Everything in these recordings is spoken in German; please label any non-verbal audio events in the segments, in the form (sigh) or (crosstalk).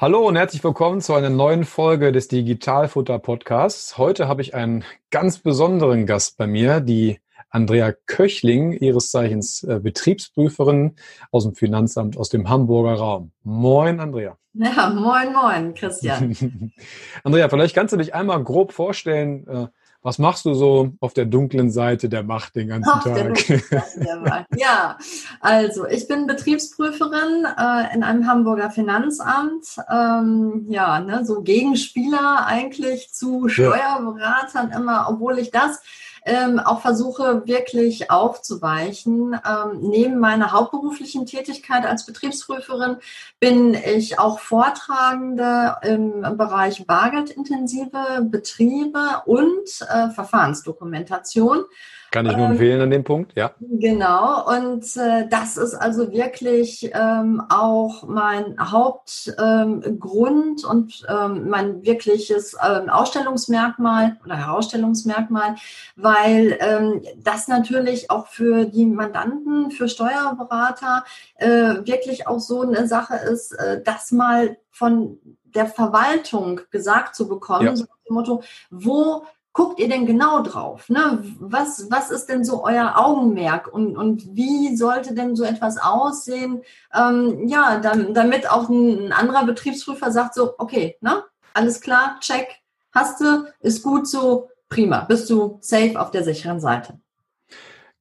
Hallo und herzlich willkommen zu einer neuen Folge des Digitalfutter Podcasts. Heute habe ich einen ganz besonderen Gast bei mir, die Andrea Köchling, ihres Zeichens äh, Betriebsprüferin aus dem Finanzamt aus dem Hamburger Raum. Moin, Andrea. Ja, moin, moin, Christian. (laughs) Andrea, vielleicht kannst du dich einmal grob vorstellen, äh, was machst du so auf der dunklen Seite der Macht den ganzen auf Tag? (laughs) ja, also ich bin Betriebsprüferin äh, in einem Hamburger Finanzamt. Ähm, ja, ne, so Gegenspieler eigentlich zu Steuerberatern immer, obwohl ich das ähm, auch versuche wirklich aufzuweichen. Ähm, neben meiner hauptberuflichen Tätigkeit als Betriebsprüferin bin ich auch Vortragende im Bereich bargeldintensive Betriebe und äh, Verfahrensdokumentation. Kann ich nur ähm, empfehlen an dem Punkt, ja. Genau, und äh, das ist also wirklich ähm, auch mein Hauptgrund ähm, und ähm, mein wirkliches ähm, Ausstellungsmerkmal oder Herausstellungsmerkmal, weil ähm, das natürlich auch für die Mandanten, für Steuerberater äh, wirklich auch so eine Sache ist, äh, das mal von der Verwaltung gesagt zu bekommen, ja. so nach dem Motto, wo guckt ihr denn genau drauf? Ne? Was, was ist denn so euer Augenmerk und, und wie sollte denn so etwas aussehen? Ähm, ja, dann, damit auch ein, ein, anderer Betriebsprüfer sagt so, okay, ne? alles klar, check, hast du, ist gut so, prima, bist du safe auf der sicheren Seite.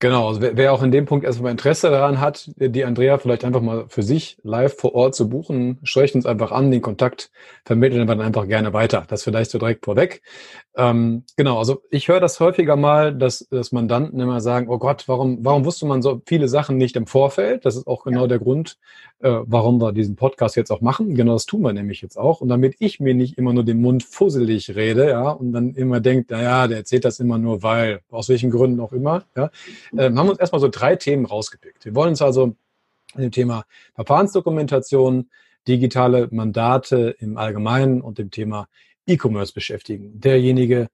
Genau, also wer, wer auch in dem Punkt erstmal Interesse daran hat, die Andrea vielleicht einfach mal für sich live vor Ort zu buchen, sprecht uns einfach an, den Kontakt vermitteln wir dann einfach gerne weiter. Das vielleicht so direkt vorweg. Ähm, genau, also ich höre das häufiger mal, dass, dass Mandanten immer sagen, oh Gott, warum, warum wusste man so viele Sachen nicht im Vorfeld? Das ist auch genau ja. der Grund, äh, warum wir diesen Podcast jetzt auch machen. Genau das tun wir nämlich jetzt auch. Und damit ich mir nicht immer nur den Mund fusselig rede, ja, und dann immer denkt, naja, der erzählt das immer nur, weil, aus welchen Gründen auch immer, ja, äh, haben uns erstmal so drei Themen rausgepickt. Wir wollen uns also in dem Thema Verfahrensdokumentation, digitale Mandate im Allgemeinen und dem Thema E-Commerce beschäftigen. Derjenige,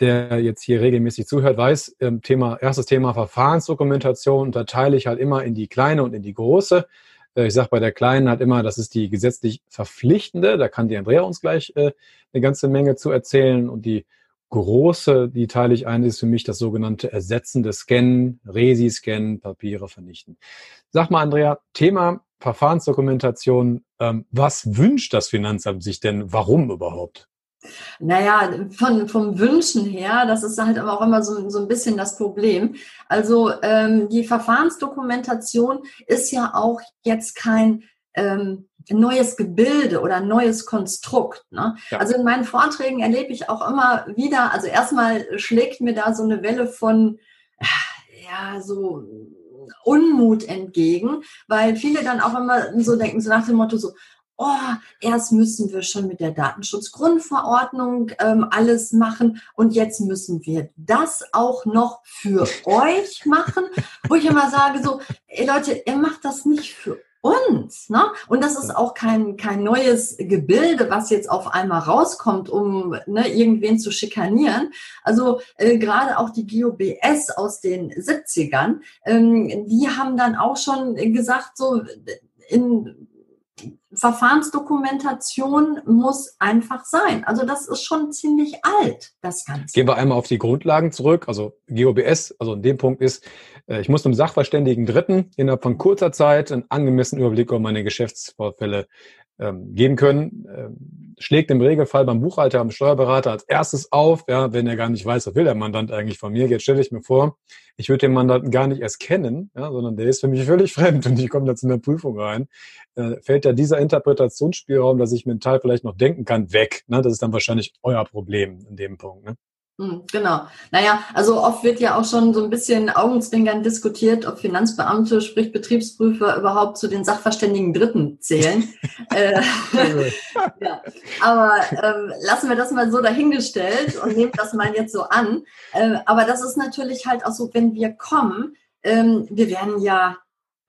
der jetzt hier regelmäßig zuhört, weiß, ähm, Thema, erstes Thema Verfahrensdokumentation unterteile ich halt immer in die kleine und in die große. Äh, ich sage bei der kleinen halt immer, das ist die gesetzlich verpflichtende. Da kann die Andrea uns gleich äh, eine ganze Menge zu erzählen. Und die große, die teile ich ein, ist für mich das sogenannte ersetzende Scannen, Resi-Scannen, Papiere vernichten. Sag mal, Andrea, Thema Verfahrensdokumentation. Ähm, was wünscht das Finanzamt sich denn? Warum überhaupt? Naja, von, vom Wünschen her, das ist halt aber auch immer so, so ein bisschen das Problem. Also ähm, die Verfahrensdokumentation ist ja auch jetzt kein ähm, neues Gebilde oder neues Konstrukt. Ne? Ja. Also in meinen Vorträgen erlebe ich auch immer wieder, also erstmal schlägt mir da so eine Welle von, ja, so Unmut entgegen, weil viele dann auch immer so denken, so nach dem Motto so, oh, erst müssen wir schon mit der Datenschutzgrundverordnung ähm, alles machen und jetzt müssen wir das auch noch für euch machen, wo ich immer sage so, ey Leute, ihr macht das nicht für uns. Ne? Und das ist auch kein, kein neues Gebilde, was jetzt auf einmal rauskommt, um ne, irgendwen zu schikanieren. Also äh, gerade auch die GOBS aus den 70ern, ähm, die haben dann auch schon gesagt, so in Verfahrensdokumentation muss einfach sein. Also das ist schon ziemlich alt, das Ganze. Gehen wir einmal auf die Grundlagen zurück. Also GOBS, also in dem Punkt ist, ich muss einem Sachverständigen Dritten innerhalb von kurzer Zeit einen angemessenen Überblick über meine Geschäftsvorfälle ähm, geben können. Ähm, schlägt im Regelfall beim Buchhalter, beim Steuerberater als erstes auf, ja, wenn er gar nicht weiß, was will der Mandant eigentlich von mir. Jetzt stelle ich mir vor, ich würde den Mandanten gar nicht erst kennen, ja, sondern der ist für mich völlig (laughs) fremd und ich komme da zu einer Prüfung rein. Äh, fällt ja dieser Interpretationsspielraum, dass ich mental vielleicht noch denken kann, weg. Ne? Das ist dann wahrscheinlich euer Problem in dem Punkt. Ne? Hm, genau. Naja, also oft wird ja auch schon so ein bisschen Augenzwinkern diskutiert, ob Finanzbeamte, sprich Betriebsprüfer, überhaupt zu den sachverständigen Dritten zählen. (laughs) äh, (laughs) ja. Aber ähm, lassen wir das mal so dahingestellt und nehmen das mal jetzt so an. Äh, aber das ist natürlich halt auch so, wenn wir kommen, ähm, wir werden ja,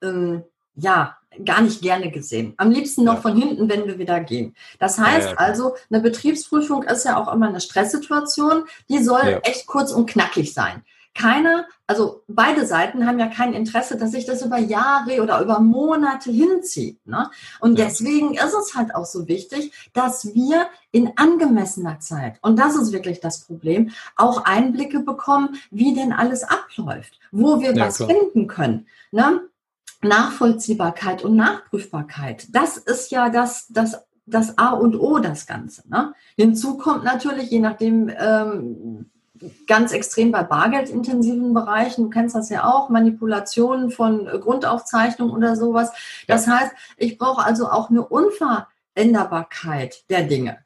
ähm, ja, gar nicht gerne gesehen. Am liebsten noch ja. von hinten, wenn wir wieder gehen. Das heißt ja, ja, also, eine Betriebsprüfung ist ja auch immer eine Stresssituation. Die soll echt kurz und knackig sein. Keiner, also beide Seiten haben ja kein Interesse, dass sich das über Jahre oder über Monate hinzieht. Ne? Und deswegen ist es halt auch so wichtig, dass wir in angemessener Zeit, und das ist wirklich das Problem, auch Einblicke bekommen, wie denn alles abläuft, wo wir was klar. finden können. Ne? Nachvollziehbarkeit und Nachprüfbarkeit. Das ist ja das, das, das A und O, das Ganze. Ne? Hinzu kommt natürlich, je nachdem, ähm, ganz extrem bei bargeldintensiven Bereichen, du kennst das ja auch, Manipulationen von Grundaufzeichnungen oder sowas. Das ja. heißt, ich brauche also auch eine Unveränderbarkeit der Dinge,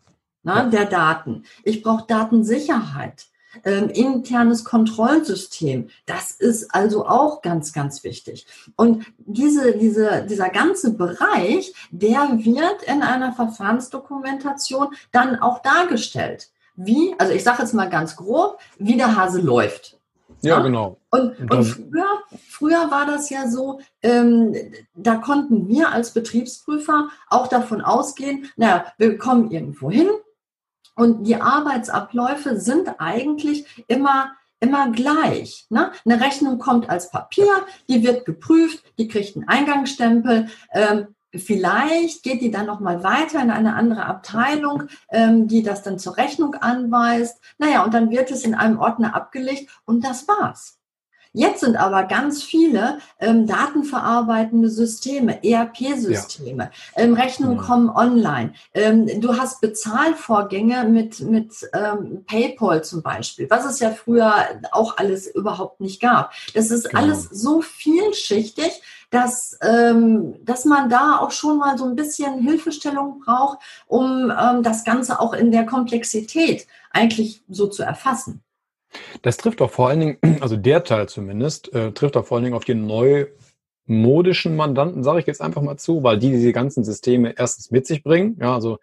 ne, ja. der Daten. Ich brauche Datensicherheit ähm, internes Kontrollsystem. Das ist also auch ganz, ganz wichtig. Und diese, diese, dieser ganze Bereich, der wird in einer Verfahrensdokumentation dann auch dargestellt. Wie, also ich sage jetzt mal ganz grob, wie der Hase läuft. Ja, genau. Und, und früher, früher war das ja so, ähm, da konnten wir als Betriebsprüfer auch davon ausgehen, naja, wir kommen irgendwo hin, und die Arbeitsabläufe sind eigentlich immer immer gleich. Ne? Eine Rechnung kommt als Papier, die wird geprüft, die kriegt einen Eingangsstempel. Ähm, vielleicht geht die dann noch mal weiter in eine andere Abteilung, ähm, die das dann zur Rechnung anweist. Naja, und dann wird es in einem Ordner abgelegt und das war's. Jetzt sind aber ganz viele ähm, datenverarbeitende Systeme, ERP-Systeme, ja. ähm, Rechnungen ja. kommen online. Ähm, du hast Bezahlvorgänge mit, mit ähm, PayPal zum Beispiel, was es ja früher auch alles überhaupt nicht gab. Das ist genau. alles so vielschichtig, dass, ähm, dass man da auch schon mal so ein bisschen Hilfestellung braucht, um ähm, das Ganze auch in der Komplexität eigentlich so zu erfassen. Das trifft auch vor allen Dingen, (clears throat) also der Teil zumindest, äh, trifft auch vor allen Dingen auf die neumodischen Mandanten, sage ich jetzt einfach mal zu, weil die diese ganzen Systeme erstens mit sich bringen. Ja, also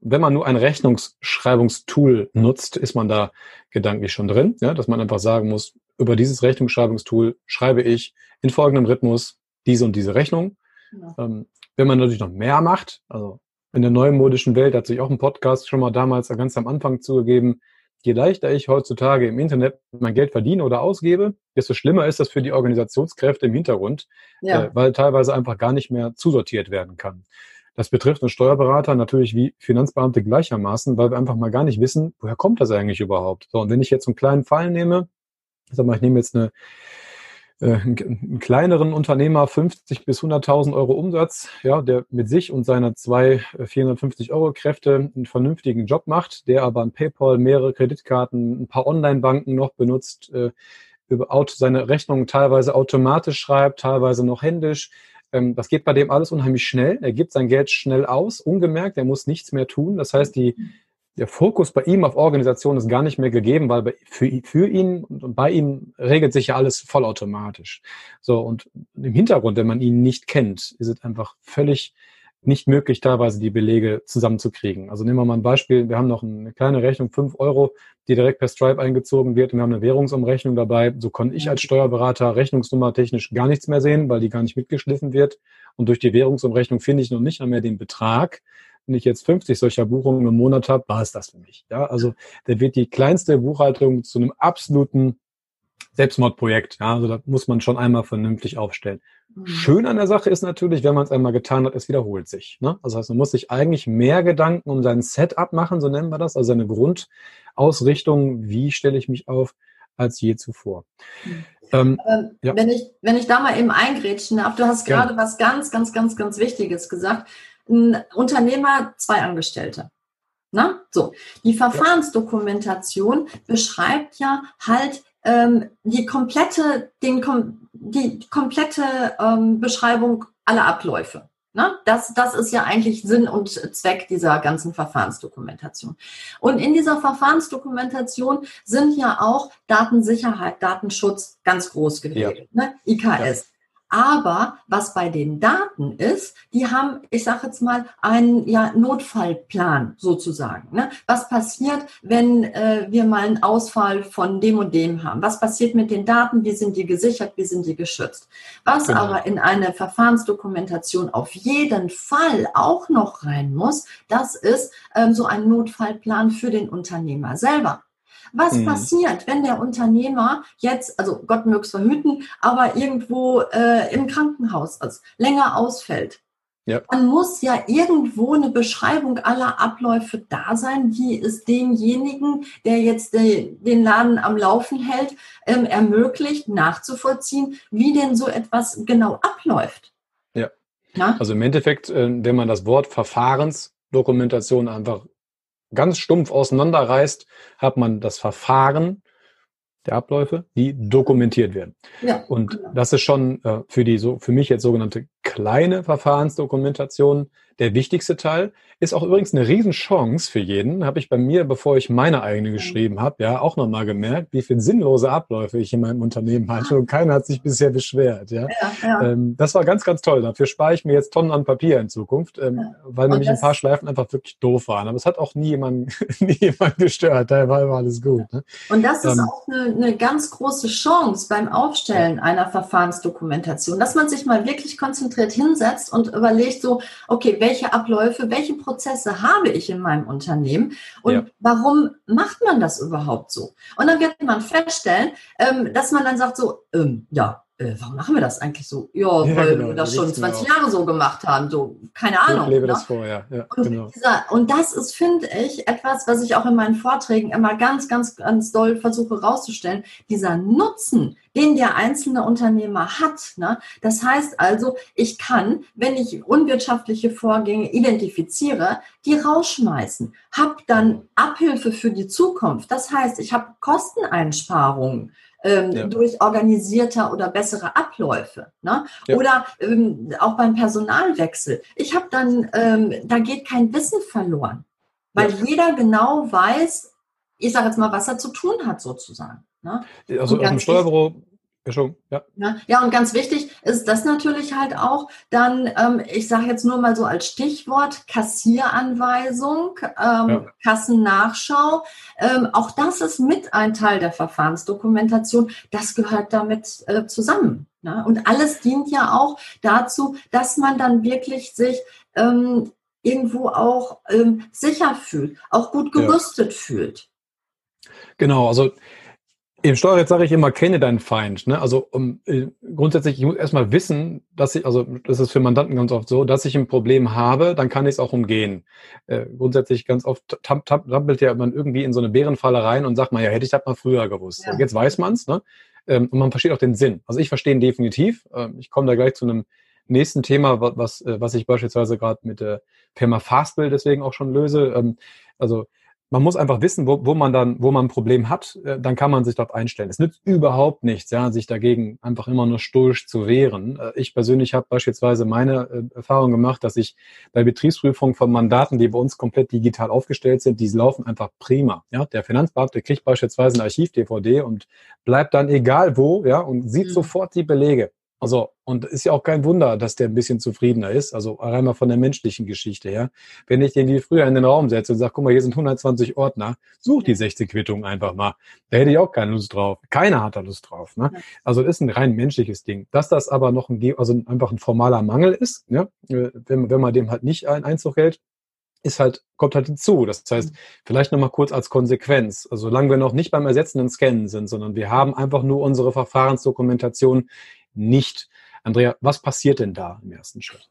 wenn man nur ein Rechnungsschreibungstool nutzt, ist man da gedanklich schon drin, ja, dass man einfach sagen muss, über dieses Rechnungsschreibungstool schreibe ich in folgendem Rhythmus diese und diese Rechnung. Ja. Ähm, wenn man natürlich noch mehr macht, also in der neumodischen Welt hat sich auch ein Podcast schon mal damals ganz am Anfang zugegeben, je leichter ich heutzutage im Internet mein Geld verdiene oder ausgebe, desto schlimmer ist das für die Organisationskräfte im Hintergrund, ja. äh, weil teilweise einfach gar nicht mehr zusortiert werden kann. Das betrifft uns Steuerberater natürlich wie Finanzbeamte gleichermaßen, weil wir einfach mal gar nicht wissen, woher kommt das eigentlich überhaupt. So, und wenn ich jetzt einen kleinen Fall nehme, sag mal, ich nehme jetzt eine einen kleineren Unternehmer 50 bis 100.000 Euro Umsatz, ja, der mit sich und seiner zwei 450 äh, Euro Kräfte einen vernünftigen Job macht, der aber ein PayPal, mehrere Kreditkarten, ein paar Online-Banken noch benutzt, äh, seine Rechnungen teilweise automatisch schreibt, teilweise noch händisch. Ähm, das geht bei dem alles unheimlich schnell. Er gibt sein Geld schnell aus, ungemerkt. Er muss nichts mehr tun. Das heißt, die der Fokus bei ihm auf Organisation ist gar nicht mehr gegeben, weil für, für ihn und bei ihm regelt sich ja alles vollautomatisch. So, und im Hintergrund, wenn man ihn nicht kennt, ist es einfach völlig nicht möglich, teilweise die Belege zusammenzukriegen. Also nehmen wir mal ein Beispiel. Wir haben noch eine kleine Rechnung, fünf Euro, die direkt per Stripe eingezogen wird. Und wir haben eine Währungsumrechnung dabei. So konnte ich als Steuerberater rechnungsnummer technisch gar nichts mehr sehen, weil die gar nicht mitgeschliffen wird. Und durch die Währungsumrechnung finde ich noch nicht einmal den Betrag, wenn ich jetzt 50 solcher Buchungen im Monat habe, war es das für mich. Ja, also da wird die kleinste Buchhaltung zu einem absoluten Selbstmordprojekt. Ja, also da muss man schon einmal vernünftig aufstellen. Mhm. Schön an der Sache ist natürlich, wenn man es einmal getan hat, es wiederholt sich. Ne? Also heißt, man muss sich eigentlich mehr Gedanken um sein Setup machen, so nennen wir das, also seine Grundausrichtung, wie stelle ich mich auf, als je zuvor. Mhm. Ähm, ähm, ja. Wenn ich, wenn ich da mal eben eingrätschen darf, du hast gerade was ganz, ganz, ganz, ganz Wichtiges gesagt ein Unternehmer, zwei Angestellte. Na, so. Die Verfahrensdokumentation beschreibt ja halt ähm, die komplette, den, die komplette ähm, Beschreibung aller Abläufe. Ne? Das, das ist ja eigentlich Sinn und Zweck dieser ganzen Verfahrensdokumentation. Und in dieser Verfahrensdokumentation sind ja auch Datensicherheit, Datenschutz ganz groß geregelt, ja. ne? IKS. Ja. Aber was bei den Daten ist, die haben, ich sage jetzt mal, einen ja, Notfallplan sozusagen. Ne? Was passiert, wenn äh, wir mal einen Ausfall von dem und dem haben? Was passiert mit den Daten? Wie sind die gesichert? Wie sind die geschützt? Was genau. aber in eine Verfahrensdokumentation auf jeden Fall auch noch rein muss, das ist ähm, so ein Notfallplan für den Unternehmer selber. Was mhm. passiert, wenn der Unternehmer jetzt, also Gott möge es verhüten, aber irgendwo äh, im Krankenhaus ist, länger ausfällt? Ja. Dann muss ja irgendwo eine Beschreibung aller Abläufe da sein, die es demjenigen, der jetzt de, den Laden am Laufen hält, ähm, ermöglicht, nachzuvollziehen, wie denn so etwas genau abläuft. Ja. ja? Also im Endeffekt, äh, wenn man das Wort Verfahrensdokumentation einfach ganz stumpf auseinanderreißt, hat man das Verfahren der Abläufe, die dokumentiert werden. Ja, und genau. das ist schon äh, für die so für mich jetzt sogenannte kleine Verfahrensdokumentation der wichtigste Teil. Ist auch übrigens eine Riesenchance für jeden. Habe ich bei mir, bevor ich meine eigene geschrieben habe, ja auch nochmal gemerkt, wie viele sinnlose Abläufe ich in meinem Unternehmen hatte und keiner hat sich bisher beschwert. Ja, ja, ja. Ähm, das war ganz, ganz toll. Dafür spare ich mir jetzt Tonnen an Papier in Zukunft, ähm, weil nämlich ein paar Schleifen einfach wirklich doof waren. Aber es hat auch nie jemand, (laughs) nie jemand gestört. Da war alles gut. Ne? Und das ist ähm, auch eine, eine ganz große Chance beim Aufstellen einer Verfahrensdokumentation, dass man sich mal wirklich konzentriert hinsetzt und überlegt so, okay, welche Abläufe, welche Prozesse habe ich in meinem Unternehmen und ja. warum macht man das überhaupt so? Und dann wird man feststellen, ähm, dass man dann sagt so, ähm, ja, äh, warum machen wir das eigentlich so? Ja, ja weil genau, wir das schon 20 Jahre so gemacht haben. So, keine Ahnung. Ich lebe ne? das vor, ja. ja und, genau. dieser, und das ist, finde ich, etwas, was ich auch in meinen Vorträgen immer ganz, ganz, ganz doll versuche rauszustellen. Dieser Nutzen, den der einzelne Unternehmer hat. Ne? Das heißt also, ich kann, wenn ich unwirtschaftliche Vorgänge identifiziere, die rausschmeißen, habe dann Abhilfe für die Zukunft. Das heißt, ich habe Kosteneinsparungen ähm, ja. durch organisierter oder bessere Abläufe. Ne? Ja. Oder ähm, auch beim Personalwechsel. Ich habe dann, ähm, da geht kein Wissen verloren, weil ja. jeder genau weiß, ich sage jetzt mal, was er zu tun hat sozusagen. Ne? Also aus dem Steuerbüro ja. ja. Ja, und ganz wichtig ist das natürlich halt auch dann, ähm, ich sage jetzt nur mal so als Stichwort, Kassieranweisung, ähm, ja. Kassennachschau. Ähm, auch das ist mit ein Teil der Verfahrensdokumentation. Das gehört damit äh, zusammen. Ne? Und alles dient ja auch dazu, dass man dann wirklich sich ähm, irgendwo auch ähm, sicher fühlt, auch gut gerüstet ja. fühlt. Genau, also im Steuerrecht sage ich immer, kenne deinen Feind. Ne? Also um, äh, grundsätzlich, ich muss erstmal wissen, dass ich, also das ist für Mandanten ganz oft so, dass ich ein Problem habe, dann kann ich es auch umgehen. Äh, grundsätzlich ganz oft tappelt ja man irgendwie in so eine Bärenfalle rein und sagt man, ja, hätte ich das mal früher gewusst. Ja. Jetzt weiß man's, ne? Ähm, und man versteht auch den Sinn. Also ich verstehe ihn definitiv. Ähm, ich komme da gleich zu einem nächsten Thema, was, was ich beispielsweise gerade mit der Firma Fastbill deswegen auch schon löse. Ähm, also man muss einfach wissen, wo, wo man dann, wo man ein Problem hat, äh, dann kann man sich darauf einstellen. Es nützt überhaupt nichts, ja, sich dagegen einfach immer nur stoisch zu wehren. Äh, ich persönlich habe beispielsweise meine äh, Erfahrung gemacht, dass ich bei Betriebsprüfungen von Mandaten, die bei uns komplett digital aufgestellt sind, die laufen einfach prima. Ja, der Finanzbeamte kriegt beispielsweise ein Archiv-DVD und bleibt dann egal wo, ja, und sieht mhm. sofort die Belege. Also, und ist ja auch kein Wunder, dass der ein bisschen zufriedener ist. Also einmal von der menschlichen Geschichte her. Wenn ich den wie früher in den Raum setze und sage, guck mal, hier sind 120 Ordner, such die 60 Quittungen einfach mal. Da hätte ich auch keine Lust drauf. Keiner hat da Lust drauf. Ne? Also ist ein rein menschliches Ding. Dass das aber noch ein, also einfach ein formaler Mangel ist, ja, äh, wenn, wenn man dem halt nicht einen Einzug hält, ist halt, kommt halt hinzu. Das heißt, mhm. vielleicht nochmal kurz als Konsequenz. Also solange wir noch nicht beim ersetzenden Scannen sind, sondern wir haben einfach nur unsere Verfahrensdokumentation nicht. Andrea, was passiert denn da im ersten Schritt?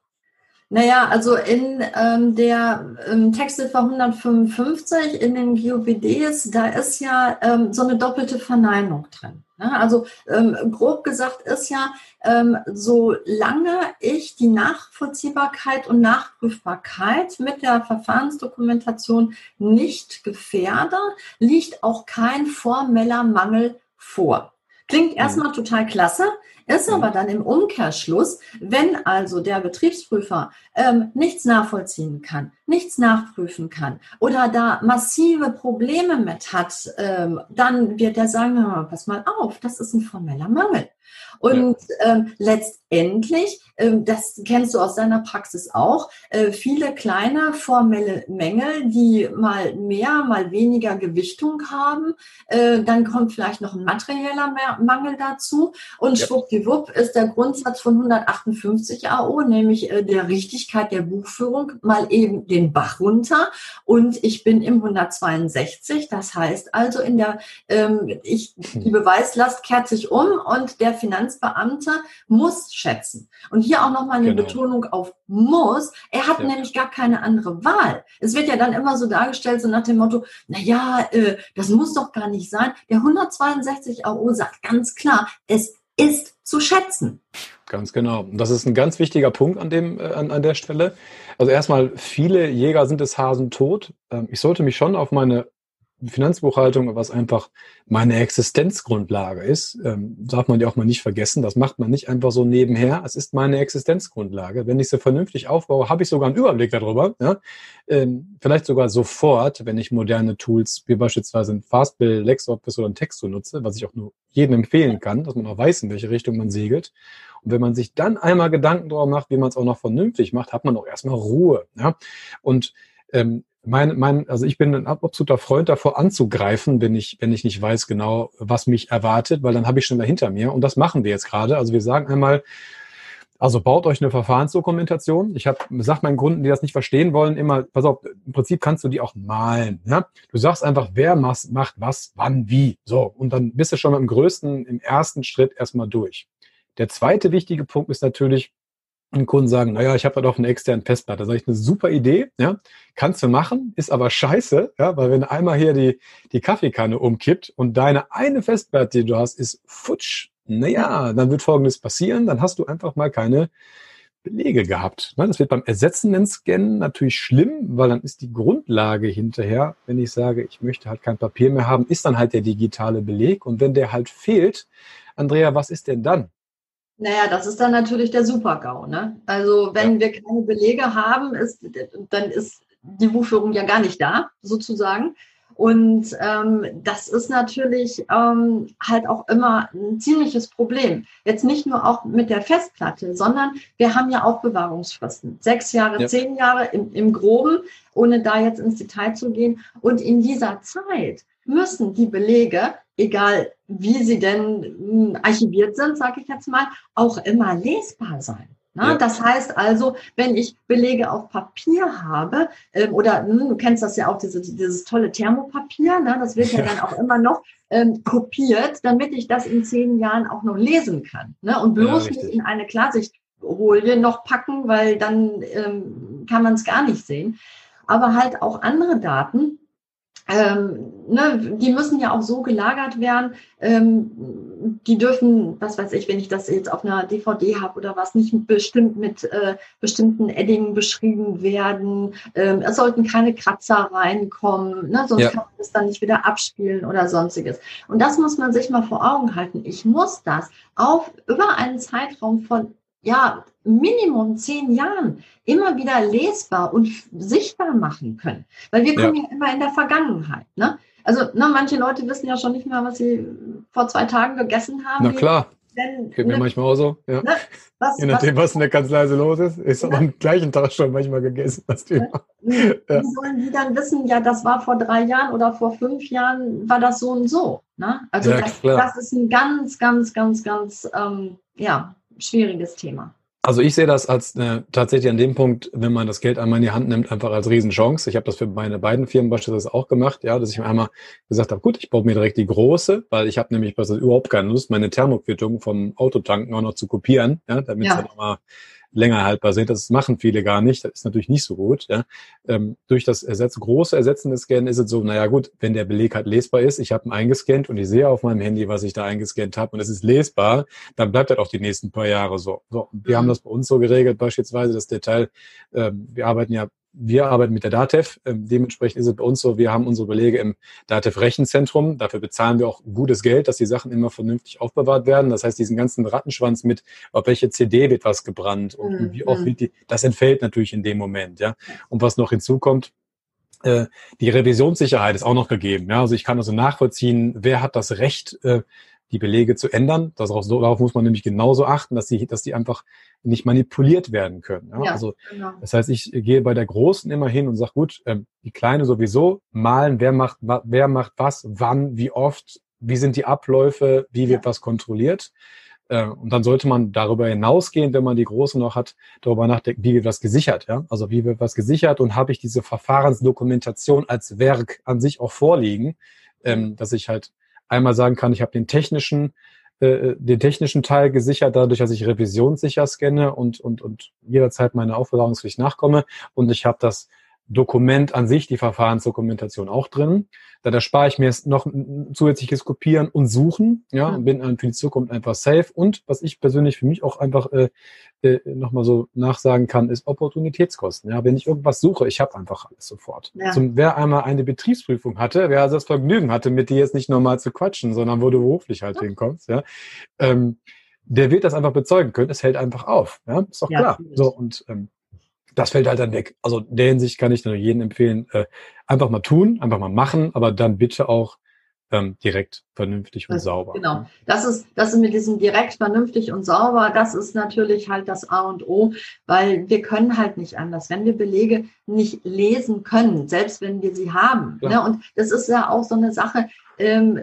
Naja, also in ähm, der ähm, Texthilfe 155 in den GUBDs, da ist ja ähm, so eine doppelte Verneinung drin. Ne? Also ähm, grob gesagt ist ja, ähm, solange ich die Nachvollziehbarkeit und Nachprüfbarkeit mit der Verfahrensdokumentation nicht gefährde, liegt auch kein formeller Mangel vor. Klingt mhm. erstmal total klasse, Ist aber dann im Umkehrschluss, wenn also der Betriebsprüfer ähm, nichts nachvollziehen kann, nichts nachprüfen kann oder da massive Probleme mit hat, ähm, dann wird er sagen, pass mal auf, das ist ein formeller Mangel. Und ja. ähm, letztendlich, ähm, das kennst du aus deiner Praxis auch, äh, viele kleine formelle Mängel, die mal mehr, mal weniger Gewichtung haben. Äh, dann kommt vielleicht noch ein materieller Mangel dazu. Und ja. schwuppdiwupp ist der Grundsatz von 158 AO, nämlich äh, der Richtigkeit der Buchführung, mal eben den Bach runter. Und ich bin im 162. Das heißt also in der, ähm, ich, die Beweislast kehrt sich um und der Finanzbeamte muss schätzen. Und hier auch nochmal eine genau. Betonung auf muss. Er hat ja. nämlich gar keine andere Wahl. Es wird ja dann immer so dargestellt, so nach dem Motto, na ja, äh, das muss doch gar nicht sein. Der 162 AO sagt ganz klar, es ist zu schätzen. Ganz genau. Das ist ein ganz wichtiger Punkt an, dem, äh, an, an der Stelle. Also erstmal, viele Jäger sind des Hasen tot. Ähm, ich sollte mich schon auf meine Finanzbuchhaltung, was einfach meine Existenzgrundlage ist, ähm, darf man ja auch mal nicht vergessen. Das macht man nicht einfach so nebenher. Es ist meine Existenzgrundlage. Wenn ich sie vernünftig aufbaue, habe ich sogar einen Überblick darüber. Ja? Ähm, vielleicht sogar sofort, wenn ich moderne Tools wie beispielsweise ein Fastbill, LexOffice oder ein Texto nutze, was ich auch nur jedem empfehlen kann, dass man auch weiß, in welche Richtung man segelt. Und wenn man sich dann einmal Gedanken darüber macht, wie man es auch noch vernünftig macht, hat man auch erstmal Ruhe. Ja? Und ähm, mein, mein, also ich bin ein absoluter Freund davor anzugreifen, wenn ich, wenn ich nicht weiß genau, was mich erwartet, weil dann habe ich schon dahinter mir. Und das machen wir jetzt gerade. Also wir sagen einmal, also baut euch eine Verfahrensdokumentation. Ich habe, sag meinen Kunden, die das nicht verstehen wollen, immer, pass auf, im Prinzip kannst du die auch malen. Ja? Du sagst einfach, wer macht was, wann, wie. So, und dann bist du schon dem größten, im ersten Schritt erstmal durch. Der zweite wichtige Punkt ist natürlich, und Kunden sagen, naja, ich habe da doch eine externe Festplatte. Da sage ich, eine super Idee, ja, kannst du machen, ist aber scheiße, ja, weil wenn einmal hier die, die Kaffeekanne umkippt und deine eine Festplatte, die du hast, ist futsch, naja, dann wird Folgendes passieren, dann hast du einfach mal keine Belege gehabt. Ne? Das wird beim ersetzenden Scannen natürlich schlimm, weil dann ist die Grundlage hinterher, wenn ich sage, ich möchte halt kein Papier mehr haben, ist dann halt der digitale Beleg. Und wenn der halt fehlt, Andrea, was ist denn dann? Naja, das ist dann natürlich der Super-GAU. Ne? Also wenn ja. wir keine Belege haben, ist, dann ist die Buchführung ja gar nicht da, sozusagen. Und ähm, das ist natürlich ähm, halt auch immer ein ziemliches Problem. Jetzt nicht nur auch mit der Festplatte, sondern wir haben ja auch Bewahrungsfristen. Sechs Jahre, ja. zehn Jahre im, im Groben, ohne da jetzt ins Detail zu gehen. Und in dieser Zeit müssen die Belege, egal wie sie denn hm, archiviert sind, sage ich jetzt mal, auch immer lesbar sein. Ja. Das heißt also, wenn ich Belege auf Papier habe, ähm, oder hm, du kennst das ja auch, diese, dieses tolle Thermopapier, ne? das wird ja, ja dann auch immer noch ähm, kopiert, damit ich das in zehn Jahren auch noch lesen kann. Ne? Und bloß ja, nicht in eine Klarsichtfolie noch packen, weil dann ähm, kann man es gar nicht sehen. Aber halt auch andere Daten, ähm, ne, die müssen ja auch so gelagert werden. Ähm, die dürfen, was weiß ich, wenn ich das jetzt auf einer DVD habe oder was, nicht bestimmt mit äh, bestimmten Eddingen beschrieben werden. Ähm, es sollten keine Kratzer reinkommen, ne, sonst ja. kann man das dann nicht wieder abspielen oder sonstiges. Und das muss man sich mal vor Augen halten. Ich muss das auf über einen Zeitraum von ja, Minimum zehn Jahren immer wieder lesbar und sichtbar machen können. Weil wir kommen ja, ja immer in der Vergangenheit. Ne? Also ne, manche Leute wissen ja schon nicht mehr, was sie vor zwei Tagen gegessen haben. Na klar. Denn, Geht mir ne, manchmal auch so. Ja. Ne, was, Je nachdem, was, was in der Kanzlei so los ist, ist aber am gleichen Tag schon manchmal gegessen, das Thema. Ne? Ja. Wie sollen die dann wissen, ja, das war vor drei Jahren oder vor fünf Jahren, war das so und so. Ne? Also ja, das, das, ist ein ganz, ganz, ganz, ganz ähm, ja, schwieriges Thema. Also ich sehe das als äh, tatsächlich an dem Punkt, wenn man das Geld einmal in die Hand nimmt, einfach als Riesenchance. Ich habe das für meine beiden Firmen beispielsweise auch gemacht, ja, dass ich mir einmal gesagt habe, gut, ich baue mir direkt die große, weil ich habe nämlich überhaupt keine Lust, meine Thermoquittung vom Autotanken auch noch zu kopieren, ja, damit ja. es dann nochmal länger haltbar sind. Das machen viele gar nicht. Das ist natürlich nicht so gut. Ja. Ähm, durch das Ersetz, große ersetzende Scannen ist es so, naja gut, wenn der Beleg halt lesbar ist, ich habe ihn eingescannt und ich sehe auf meinem Handy, was ich da eingescannt habe und es ist lesbar, dann bleibt das auch die nächsten paar Jahre so. so wir mhm. haben das bei uns so geregelt, beispielsweise das Detail, ähm, wir arbeiten ja wir arbeiten mit der DATEV. Ähm, dementsprechend ist es bei uns so, wir haben unsere Belege im DATEV-Rechenzentrum. Dafür bezahlen wir auch gutes Geld, dass die Sachen immer vernünftig aufbewahrt werden. Das heißt, diesen ganzen Rattenschwanz mit, auf welche CD wird was gebrannt und mhm. wie oft wird die, das entfällt natürlich in dem Moment. Ja. Und was noch hinzukommt, äh, die Revisionssicherheit ist auch noch gegeben. Ja, also ich kann also nachvollziehen, wer hat das Recht, äh, die Belege zu ändern. Darauf, darauf muss man nämlich genauso achten, dass die, dass die einfach nicht manipuliert werden können. Ja? ja also genau. das heißt, ich gehe bei der Großen immer hin und sage, gut, ähm, die Kleine sowieso malen, wer macht, wer macht was, wann, wie oft, wie sind die Abläufe, wie wird ja. was kontrolliert. Äh, und dann sollte man darüber hinausgehen, wenn man die Große noch hat, darüber nachdenken, wie wird was gesichert. Ja? Also wie wird was gesichert und habe ich diese Verfahrensdokumentation als Werk an sich auch vorliegen, ähm, dass ich halt einmal sagen kann, ich habe den technischen, äh, den technischen Teil gesichert, dadurch, dass ich revisionssicher scanne und, und, und jederzeit meine Aufbewahrungspflicht nachkomme. Und ich habe das Dokument an sich, die Verfahrensdokumentation auch drin. Da erspare ich mir noch ein zusätzliches Kopieren und Suchen, ja, und bin für die Zukunft einfach safe. Und was ich persönlich für mich auch einfach äh, äh, nochmal so nachsagen kann, ist Opportunitätskosten. Ja, wenn ich irgendwas suche, ich habe einfach alles sofort. Ja. Zum, wer einmal eine Betriebsprüfung hatte, wer also das Vergnügen hatte, mit dir jetzt nicht normal zu quatschen, sondern wo du beruflich halt ja. hinkommst, ja, ähm, der wird das einfach bezeugen können. Es hält einfach auf. Ja, ist doch ja, klar. So und ähm, das fällt halt dann weg. Also in der Hinsicht kann ich nur jedem empfehlen, äh, einfach mal tun, einfach mal machen, aber dann bitte auch ähm, direkt, vernünftig und das, sauber. Genau. Das ist, das ist mit diesem direkt, vernünftig und sauber, das ist natürlich halt das A und O, weil wir können halt nicht anders. Wenn wir Belege nicht lesen können, selbst wenn wir sie haben. Ne? Und das ist ja auch so eine Sache, ähm,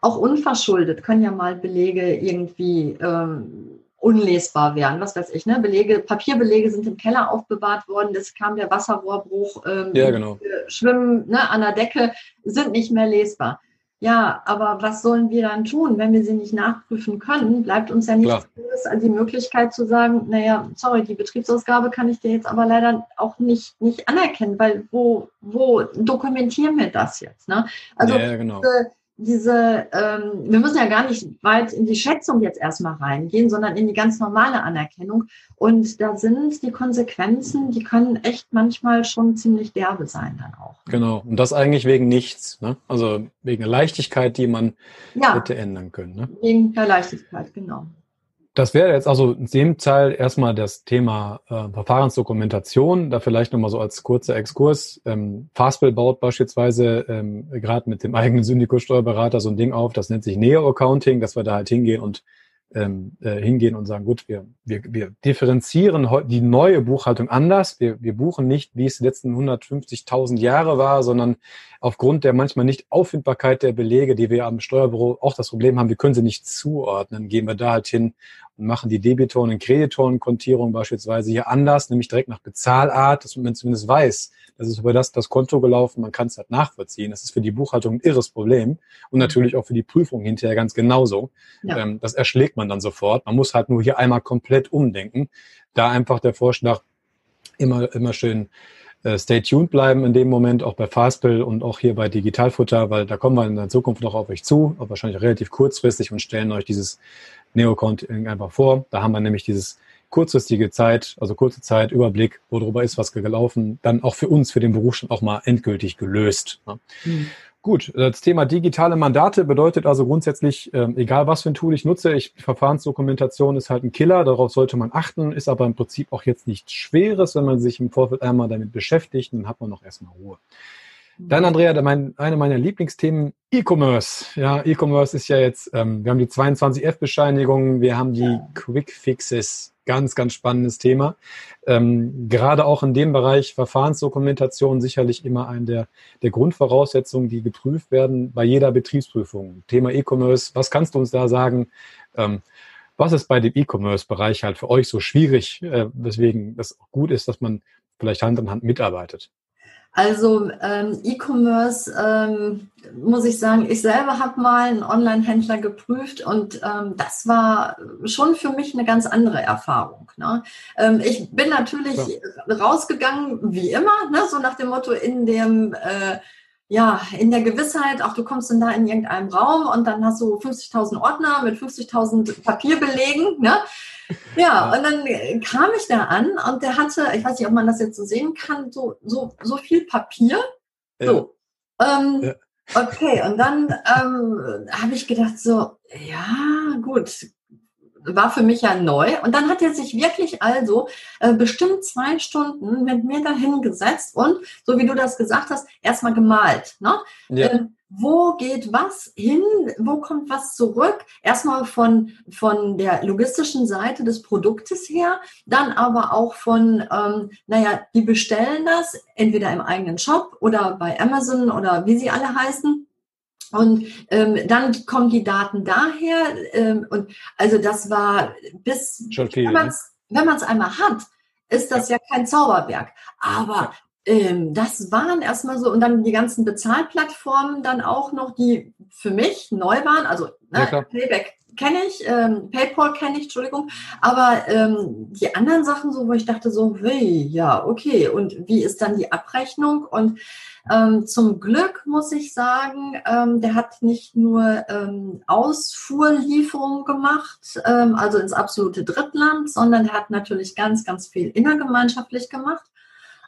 auch unverschuldet können ja mal Belege irgendwie ähm, unlesbar wären. Was weiß ich, ne? Belege, Papierbelege sind im Keller aufbewahrt worden, es kam der Wasserrohrbruch, ähm, ja, genau. Schwimmen ne, an der Decke, sind nicht mehr lesbar. Ja, aber was sollen wir dann tun, wenn wir sie nicht nachprüfen können? Bleibt uns ja nichts anderes als die Möglichkeit zu sagen, naja, sorry, die Betriebsausgabe kann ich dir jetzt aber leider auch nicht, nicht anerkennen, weil wo, wo dokumentieren wir das jetzt? Ne? Also ja, genau. diese, diese, ähm, wir müssen ja gar nicht weit in die Schätzung jetzt erstmal reingehen, sondern in die ganz normale Anerkennung. Und da sind die Konsequenzen, die können echt manchmal schon ziemlich derbe sein dann auch. Genau. Und das eigentlich wegen nichts, ne? Also wegen der Leichtigkeit, die man ja, hätte ändern können. Ne? Wegen der Leichtigkeit, genau. Das wäre jetzt also in dem Teil erstmal das Thema äh, Verfahrensdokumentation. Da vielleicht nochmal so als kurzer Exkurs. Ähm, Fastbill baut beispielsweise ähm, gerade mit dem eigenen Syndiko-Steuerberater so ein Ding auf, das nennt sich Neo-Accounting, dass wir da halt hingehen und ähm, äh, hingehen und sagen, gut, wir, wir, wir differenzieren die neue Buchhaltung anders. Wir, wir buchen nicht, wie es die letzten 150.000 Jahre war, sondern aufgrund der manchmal nicht Auffindbarkeit der Belege, die wir am Steuerbüro auch das Problem haben, wir können sie nicht zuordnen, gehen wir da halt hin und machen die Debitoren- und Kreditorenkontierung beispielsweise hier anders, nämlich direkt nach Bezahlart, dass man zumindest weiß, das ist über das, das Konto gelaufen, man kann es halt nachvollziehen. Das ist für die Buchhaltung ein irres Problem und natürlich auch für die Prüfung hinterher ganz genauso. Ja. Ähm, das erschlägt man dann sofort. Man muss halt nur hier einmal komplett umdenken. Da einfach der Vorschlag immer, immer schön stay tuned bleiben in dem Moment, auch bei Fastbill und auch hier bei Digitalfutter, weil da kommen wir in der Zukunft noch auf euch zu, auch wahrscheinlich relativ kurzfristig und stellen euch dieses Neo-Account einfach vor. Da haben wir nämlich dieses kurzfristige Zeit, also kurze Zeit, Überblick, worüber ist was gelaufen, dann auch für uns, für den Beruf schon auch mal endgültig gelöst. Mhm. Gut, das Thema digitale Mandate bedeutet also grundsätzlich, äh, egal was für ein Tool ich nutze, ich, Verfahrensdokumentation ist halt ein Killer, darauf sollte man achten, ist aber im Prinzip auch jetzt nichts Schweres, wenn man sich im Vorfeld einmal damit beschäftigt, dann hat man noch erstmal Ruhe. Dann, Andrea, mein, eine meiner Lieblingsthemen, E-Commerce. Ja, E-Commerce ist ja jetzt, ähm, wir haben die 22F-Bescheinigungen, wir haben die Quick Fixes. Ganz, ganz spannendes Thema. Ähm, gerade auch in dem Bereich Verfahrensdokumentation sicherlich immer eine der, der Grundvoraussetzungen, die geprüft werden bei jeder Betriebsprüfung. Thema E-Commerce, was kannst du uns da sagen? Ähm, was ist bei dem E-Commerce-Bereich halt für euch so schwierig, äh, weswegen es gut ist, dass man vielleicht Hand in Hand mitarbeitet? Also ähm, E-Commerce, ähm, muss ich sagen, ich selber habe mal einen Online-Händler geprüft und ähm, das war schon für mich eine ganz andere Erfahrung. Ne? Ähm, ich bin natürlich ja. rausgegangen, wie immer, ne? so nach dem Motto in dem... Äh, ja, in der Gewissheit, auch du kommst dann da in irgendeinem Raum und dann hast du 50.000 Ordner mit 50.000 Papierbelegen, ne? Ja, und dann kam ich da an und der hatte, ich weiß nicht, ob man das jetzt so sehen kann, so, so, so viel Papier. So. Ja. Ähm, ja. Okay, und dann ähm, habe ich gedacht, so, ja, gut, war für mich ja neu. Und dann hat er sich wirklich also äh, bestimmt zwei Stunden mit mir dahingesetzt und, so wie du das gesagt hast, erstmal gemalt. Ne? Ja. Ähm, wo geht was hin? Wo kommt was zurück? Erstmal von, von der logistischen Seite des Produktes her, dann aber auch von, ähm, naja, die bestellen das entweder im eigenen Shop oder bei Amazon oder wie sie alle heißen. Und ähm, dann kommen die Daten daher. Ähm, und also das war bis, Schon viel, wenn man es einmal hat, ist das ja kein Zauberwerk. Aber ähm, das waren erstmal so, und dann die ganzen Bezahlplattformen dann auch noch, die für mich neu waren. Also ne, ja, Payback kenne ich, ähm, PayPal kenne ich, Entschuldigung, aber ähm, die anderen Sachen so, wo ich dachte so, hey, ja, okay, und wie ist dann die Abrechnung? Und ähm, zum Glück muss ich sagen, ähm, der hat nicht nur ähm, Ausfuhrlieferungen gemacht, ähm, also ins absolute Drittland, sondern er hat natürlich ganz, ganz viel innergemeinschaftlich gemacht.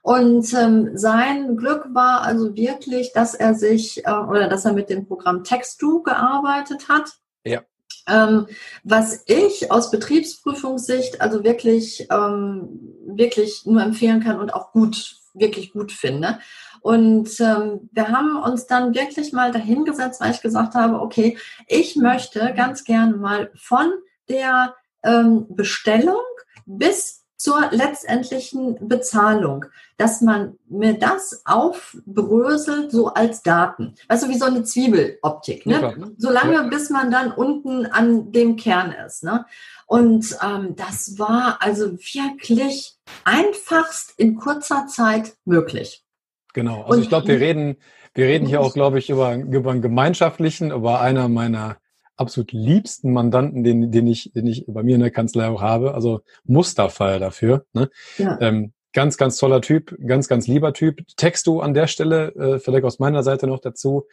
Und ähm, sein Glück war also wirklich, dass er sich äh, oder dass er mit dem Programm Textu gearbeitet hat. Ja. Ähm, was ich aus Betriebsprüfungssicht also wirklich, ähm, wirklich nur empfehlen kann und auch gut, wirklich gut finde. Und ähm, wir haben uns dann wirklich mal dahingesetzt, weil ich gesagt habe, okay, ich möchte ganz gern mal von der ähm, Bestellung bis zur letztendlichen Bezahlung, dass man mir das aufbröselt so als Daten. Weißt du, wie so eine Zwiebeloptik. Ne? Ja, ne? Solange ja. bis man dann unten an dem Kern ist. Ne? Und ähm, das war also wirklich einfachst in kurzer Zeit möglich. Genau. Also Und, ich glaube, wir reden, wir reden hier auch, glaube ich, über, über einen gemeinschaftlichen, über einer meiner absolut liebsten Mandanten, den, den, ich, den ich bei mir in der Kanzlei auch habe. Also Musterfall dafür. Ne? Ja. Ähm, ganz, ganz toller Typ, ganz, ganz lieber Typ. Texto an der Stelle, äh, vielleicht aus meiner Seite noch dazu.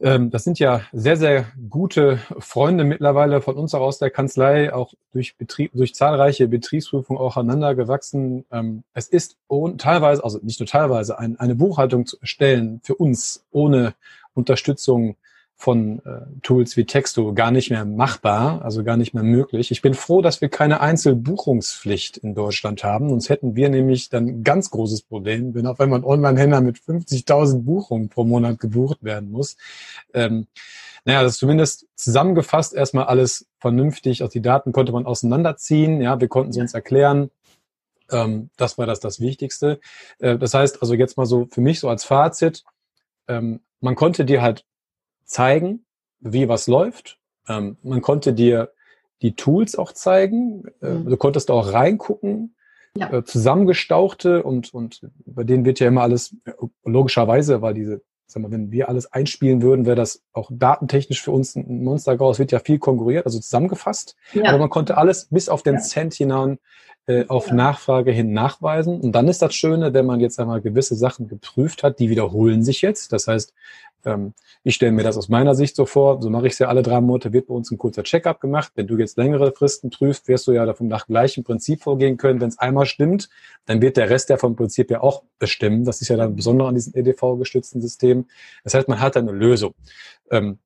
Ähm, das sind ja sehr, sehr gute Freunde mittlerweile von uns auch aus der Kanzlei, auch durch, Betrieb, durch zahlreiche Betriebsprüfungen auch aneinander gewachsen. Ähm, es ist teilweise, also nicht nur teilweise, ein, eine Buchhaltung zu erstellen für uns ohne Unterstützung von äh, Tools wie Texto gar nicht mehr machbar, also gar nicht mehr möglich. Ich bin froh, dass wir keine Einzelbuchungspflicht in Deutschland haben, sonst hätten wir nämlich dann ein ganz großes Problem, wenn auf einmal ein Online-Händler mit 50.000 Buchungen pro Monat gebucht werden muss. Ähm, naja, das ist zumindest zusammengefasst erstmal alles vernünftig. Auch die Daten konnte man auseinanderziehen. Ja, wir konnten sie uns erklären. Ähm, das war das, das Wichtigste. Äh, das heißt also jetzt mal so für mich so als Fazit, ähm, man konnte dir halt zeigen, wie was läuft. Ähm, man konnte dir die Tools auch zeigen. Äh, mhm. Du konntest auch reingucken, ja. äh, zusammengestauchte und, und bei denen wird ja immer alles, logischerweise, weil diese, sag mal, wenn wir alles einspielen würden, wäre das auch datentechnisch für uns ein Monster Es wird ja viel konkurriert, also zusammengefasst. Ja. Aber man konnte alles bis auf den ja. Cent hinein äh, auf Nachfrage hin nachweisen. Und dann ist das Schöne, wenn man jetzt einmal gewisse Sachen geprüft hat, die wiederholen sich jetzt. Das heißt, ähm, ich stelle mir das aus meiner Sicht so vor, so mache ich es ja alle drei Monate, wird bei uns ein kurzer Checkup gemacht. Wenn du jetzt längere Fristen prüfst, wirst du ja davon nach gleichem Prinzip vorgehen können. Wenn es einmal stimmt, dann wird der Rest ja vom Prinzip ja auch bestimmen. Das ist ja dann besonders an diesem EDV-gestützten System. Das heißt, man hat eine Lösung. Ähm,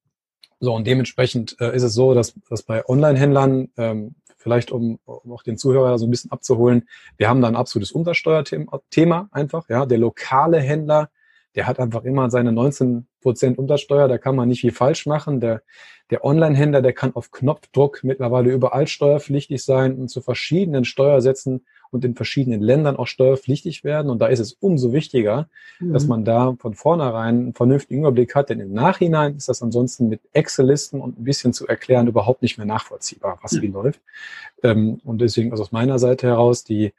so, und dementsprechend äh, ist es so, dass, dass bei Online-Händlern, ähm, vielleicht um, um auch den Zuhörer so ein bisschen abzuholen, wir haben da ein absolutes Umsatzsteuerthema einfach. Ja, der lokale Händler der hat einfach immer seine 19 Prozent Untersteuer, da kann man nicht viel falsch machen. Der, der Online-Händler, der kann auf Knopfdruck mittlerweile überall steuerpflichtig sein und zu verschiedenen Steuersätzen und in verschiedenen Ländern auch steuerpflichtig werden. Und da ist es umso wichtiger, mhm. dass man da von vornherein einen vernünftigen Überblick hat, denn im Nachhinein ist das ansonsten mit Excel-Listen und ein bisschen zu erklären überhaupt nicht mehr nachvollziehbar, was mhm. wie läuft. Ähm, und deswegen also aus meiner Seite heraus die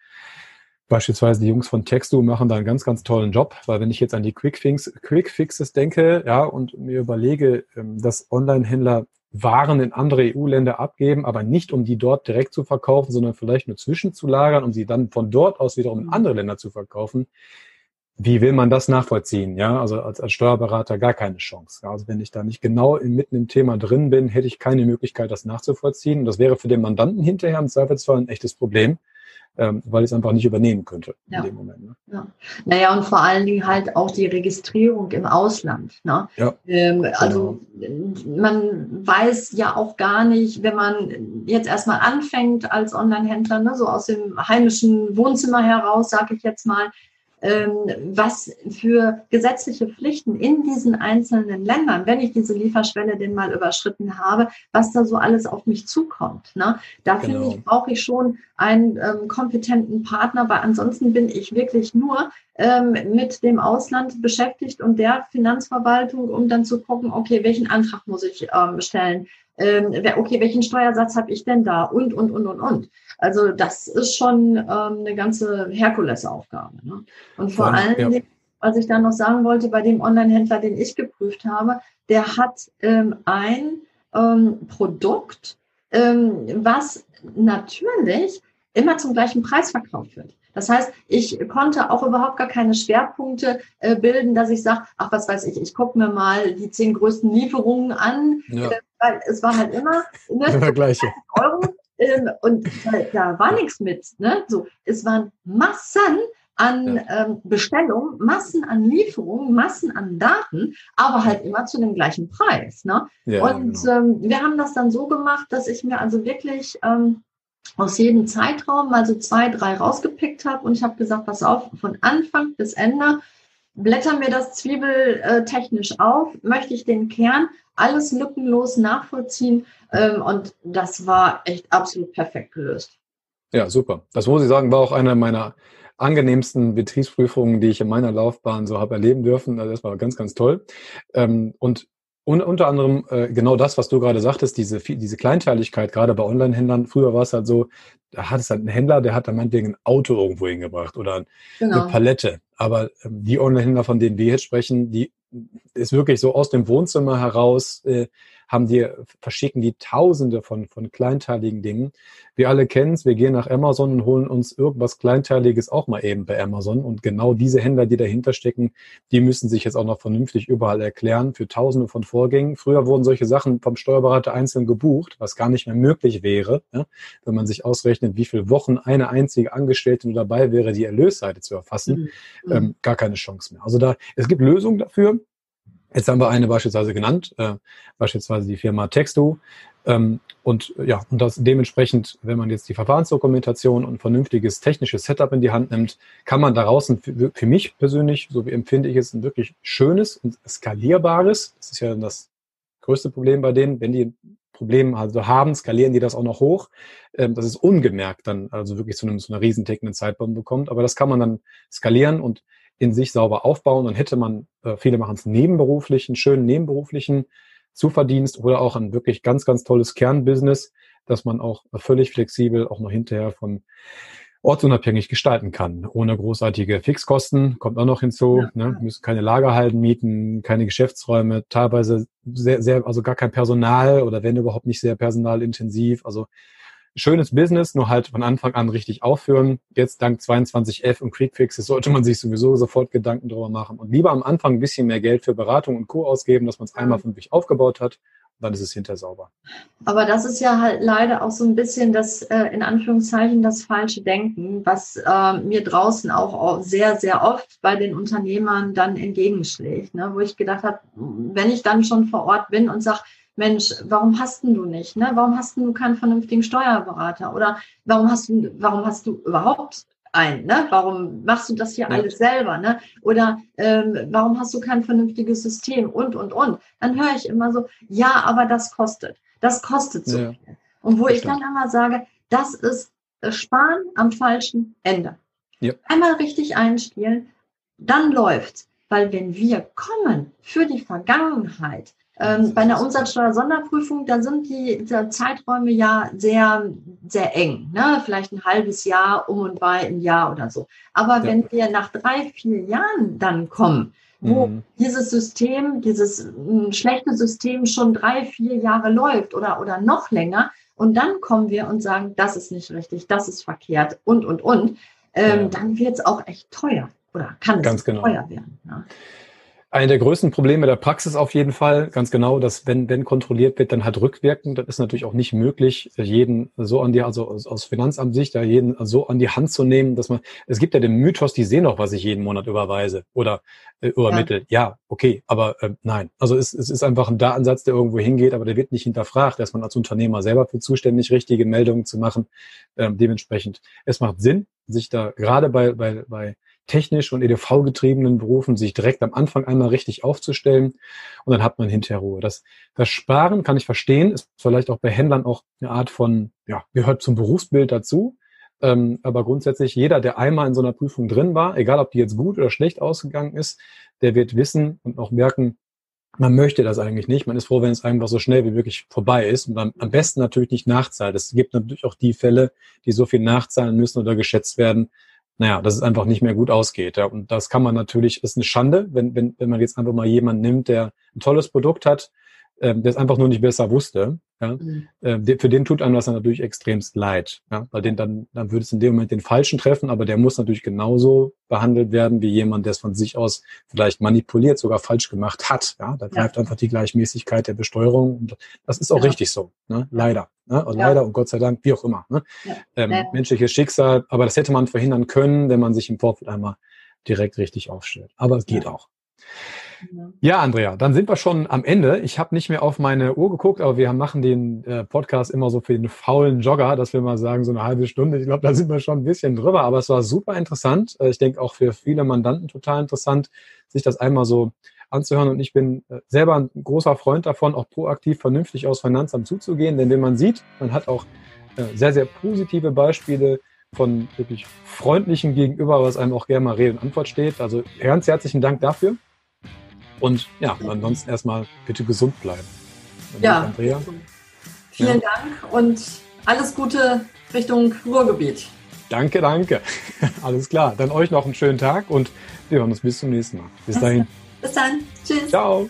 Beispielsweise die Jungs von Textu machen da einen ganz, ganz tollen Job, weil wenn ich jetzt an die Quickfix, Quickfixes denke, ja, und mir überlege, ähm, dass Online-Händler Waren in andere EU-Länder abgeben, aber nicht um die dort direkt zu verkaufen, sondern vielleicht nur zwischenzulagern, um sie dann von dort aus wiederum in andere Länder zu verkaufen. wie will man das nachvollziehen? Ja, also als, als Steuerberater gar keine Chance. Also wenn ich da nicht genau mitten im Thema drin bin, hätte ich keine Möglichkeit, das nachzuvollziehen. Und das wäre für den Mandanten hinterher im Zweifelsfall ein echtes Problem ähm, weil ich es einfach nicht übernehmen könnte ja. in dem Moment. Ne? Ja. Naja, und vor allen Dingen halt auch die Registrierung im Ausland. Ne? Ja. Ähm, also genau. man weiß ja auch gar nicht, wenn man jetzt erstmal anfängt als Online-Händler, ne, so aus dem heimischen Wohnzimmer heraus, sage ich jetzt mal, was für gesetzliche Pflichten in diesen einzelnen Ländern, wenn ich diese Lieferschwelle denn mal überschritten habe, was da so alles auf mich zukommt. Ne? Da genau. finde ich, brauche ich schon einen ähm, kompetenten Partner, weil ansonsten bin ich wirklich nur ähm, mit dem Ausland beschäftigt und der Finanzverwaltung, um dann zu gucken, okay, welchen Antrag muss ich ähm, stellen? Ähm, okay, welchen Steuersatz habe ich denn da? Und, und, und, und, und. Also das ist schon ähm, eine ganze Herkulesaufgabe. Ne? Und vor allem, ja. was ich dann noch sagen wollte, bei dem Online-Händler, den ich geprüft habe, der hat ähm, ein ähm, Produkt, ähm, was natürlich immer zum gleichen Preis verkauft wird. Das heißt, ich konnte auch überhaupt gar keine Schwerpunkte äh, bilden, dass ich sage, ach, was weiß ich, ich gucke mir mal die zehn größten Lieferungen an, ja. äh, weil es war halt immer ne, gleiche. Euro ähm, und da, da war nichts mit. Ne? So, es waren Massen an ja. ähm, Bestellungen, Massen an Lieferungen, Massen an Daten, aber halt immer zu dem gleichen Preis. Ne? Ja, und genau. ähm, wir haben das dann so gemacht, dass ich mir also wirklich ähm, aus jedem Zeitraum mal so zwei, drei rausgepickt habe und ich habe gesagt, pass auf, von Anfang bis Ende blätter mir das zwiebeltechnisch auf, möchte ich den Kern alles lückenlos nachvollziehen ähm, und das war echt absolut perfekt gelöst. Ja, super. Das muss ich sagen, war auch eine meiner angenehmsten Betriebsprüfungen, die ich in meiner Laufbahn so habe erleben dürfen. Also das war ganz, ganz toll. Ähm, und und unter anderem äh, genau das, was du gerade sagtest, diese, diese Kleinteiligkeit, gerade bei Online-Händlern. Früher war es halt so, da hat es halt einen Händler, der hat dann meinetwegen ein Auto irgendwo hingebracht oder genau. eine Palette. Aber ähm, die Online-Händler, von denen wir jetzt sprechen, die ist wirklich so aus dem Wohnzimmer heraus äh, haben die, verschicken die Tausende von, von kleinteiligen Dingen. Wir alle kennen es, wir gehen nach Amazon und holen uns irgendwas Kleinteiliges auch mal eben bei Amazon. Und genau diese Händler, die dahinter stecken, die müssen sich jetzt auch noch vernünftig überall erklären für Tausende von Vorgängen. Früher wurden solche Sachen vom Steuerberater einzeln gebucht, was gar nicht mehr möglich wäre, ja, wenn man sich ausrechnet, wie viele Wochen eine einzige Angestellte nur dabei wäre, die Erlösseite zu erfassen. Mhm. Ähm, gar keine Chance mehr. Also da, es gibt Lösungen dafür. Jetzt haben wir eine beispielsweise genannt, äh, beispielsweise die Firma Texto. Ähm, und ja, und das dementsprechend, wenn man jetzt die Verfahrensdokumentation und vernünftiges technisches Setup in die Hand nimmt, kann man daraus ein, für, mich persönlich, so wie empfinde ich es, ein wirklich schönes und skalierbares, das ist ja das größte Problem bei denen, wenn die Problem also haben, skalieren die das auch noch hoch, ähm, dass es ungemerkt dann also wirklich zu, einem, zu einer riesentickenden Zeitbombe bekommt. Aber das kann man dann skalieren und in sich sauber aufbauen. Dann hätte man, äh, viele machen es nebenberuflichen, schönen nebenberuflichen Zuverdienst oder auch ein wirklich ganz, ganz tolles Kernbusiness, dass man auch völlig flexibel auch noch hinterher von ortsunabhängig gestalten kann, ohne großartige Fixkosten, kommt auch noch hinzu, ja. ne, müssen keine Lagerhalden mieten, keine Geschäftsräume, teilweise sehr, sehr, also gar kein Personal oder wenn überhaupt nicht sehr personalintensiv, also schönes Business, nur halt von Anfang an richtig aufführen. Jetzt dank 22F und Quickfixes sollte man sich sowieso sofort Gedanken darüber machen und lieber am Anfang ein bisschen mehr Geld für Beratung und Co. ausgeben, dass man es einmal von sich aufgebaut hat. Dann ist es hinter sauber. Aber das ist ja halt leider auch so ein bisschen das, äh, in Anführungszeichen, das falsche Denken, was äh, mir draußen auch sehr, sehr oft bei den Unternehmern dann entgegenschlägt, ne? wo ich gedacht habe, wenn ich dann schon vor Ort bin und sage, Mensch, warum hast du nicht? Ne? Warum hast du keinen vernünftigen Steuerberater? Oder warum hast du, warum hast du überhaupt einen? Ne? Warum machst du das hier ja. alles selber? Ne? Oder ähm, warum hast du kein vernünftiges System? Und, und, und. Dann höre ich immer so, ja, aber das kostet. Das kostet so ja. viel. Und wo das ich stimmt. dann immer sage, das ist Sparen am falschen Ende. Ja. Einmal richtig einspielen, dann läuft's. Weil wenn wir kommen für die Vergangenheit, ähm, bei einer Umsatzsteuer-Sonderprüfung, da sind die, die, Zeiträume ja sehr, sehr eng. Ne? Vielleicht ein halbes Jahr um und bei ein Jahr oder so. Aber ja. wenn wir nach drei, vier Jahren dann kommen, wo mhm. dieses System, dieses m, schlechte System schon drei, vier Jahre läuft oder, oder noch länger, und dann kommen wir und sagen, das ist nicht richtig, das ist verkehrt und, und, und, ähm, ja. dann wird es auch echt teuer. oder kann es genau. teuer werden. Ja. Eine der größten Probleme der Praxis auf jeden Fall, ganz genau, dass wenn, wenn kontrolliert wird, dann halt rückwirkend. Das ist natürlich auch nicht möglich, jeden so an die, also aus, Finanzamtsicht, da jeden so an die Hand zu nehmen, dass man, es gibt ja den Mythos, die sehen doch, was ich jeden Monat überweise oder äh, übermittle. Ja. ja, okay, aber äh, nein. Also es, es ist einfach ein Datensatz, der irgendwo hingeht, aber der wird nicht hinterfragt, dass man als Unternehmer selber für zuständig, richtige Meldungen zu machen. Ähm, dementsprechend, es macht Sinn, sich da gerade bei, bei, bei technisch und EDV-getriebenen Berufen sich direkt am Anfang einmal richtig aufzustellen und dann hat man hinterher Ruhe. Das, das Sparen kann ich verstehen, ist vielleicht auch bei Händlern auch eine Art von, ja, gehört zum Berufsbild dazu. Ähm, aber grundsätzlich jeder, der einmal in so einer Prüfung drin war, egal ob die jetzt gut oder schlecht ausgegangen ist, der wird wissen und auch merken, man möchte das eigentlich nicht. Man ist froh, wenn es einfach so schnell wie möglich vorbei ist und am, am besten natürlich nicht nachzahlt. Es gibt natürlich auch die Fälle, die so viel nachzahlen müssen oder geschätzt werden, naja, dass es einfach nicht mehr gut ausgeht. Ja. Und das kann man natürlich, ist eine Schande, wenn, wenn, wenn man jetzt einfach mal jemanden nimmt, der ein tolles Produkt hat, ähm, der es einfach nur nicht besser wusste. Ja. Mhm. Äh, für den tut einem das dann natürlich extremst leid. Ja. Weil den dann, dann würde es in dem Moment den Falschen treffen, aber der muss natürlich genauso behandelt werden wie jemand, der es von sich aus vielleicht manipuliert, sogar falsch gemacht hat. Ja. Da greift ja. einfach die Gleichmäßigkeit der Besteuerung. Und das ist auch ja. richtig so. Ne? Leider. Ne? Und leider und Gott sei Dank, wie auch immer. Ne? Ähm, menschliches Schicksal, aber das hätte man verhindern können, wenn man sich im Vorfeld einmal direkt richtig aufstellt. Aber es geht auch. Ja, Andrea, dann sind wir schon am Ende. Ich habe nicht mehr auf meine Uhr geguckt, aber wir machen den äh, Podcast immer so für den faulen Jogger, dass wir mal sagen, so eine halbe Stunde. Ich glaube, da sind wir schon ein bisschen drüber, aber es war super interessant. Äh, ich denke auch für viele Mandanten total interessant, sich das einmal so anzuhören. Und ich bin äh, selber ein großer Freund davon, auch proaktiv vernünftig aus Finanzamt zuzugehen. Denn wenn man sieht, man hat auch äh, sehr, sehr positive Beispiele von wirklich freundlichen Gegenüber, was einem auch gerne mal Rede und Antwort steht. Also ganz herzlichen Dank dafür. Und ja, ansonsten erstmal bitte gesund bleiben. Und ja, Andrea. vielen ja. Dank und alles Gute Richtung Ruhrgebiet. Danke, danke. (laughs) Alles klar. Dann euch noch einen schönen Tag und wir hören uns bis zum nächsten Mal. Bis dahin. Bis dann. Tschüss. Ciao.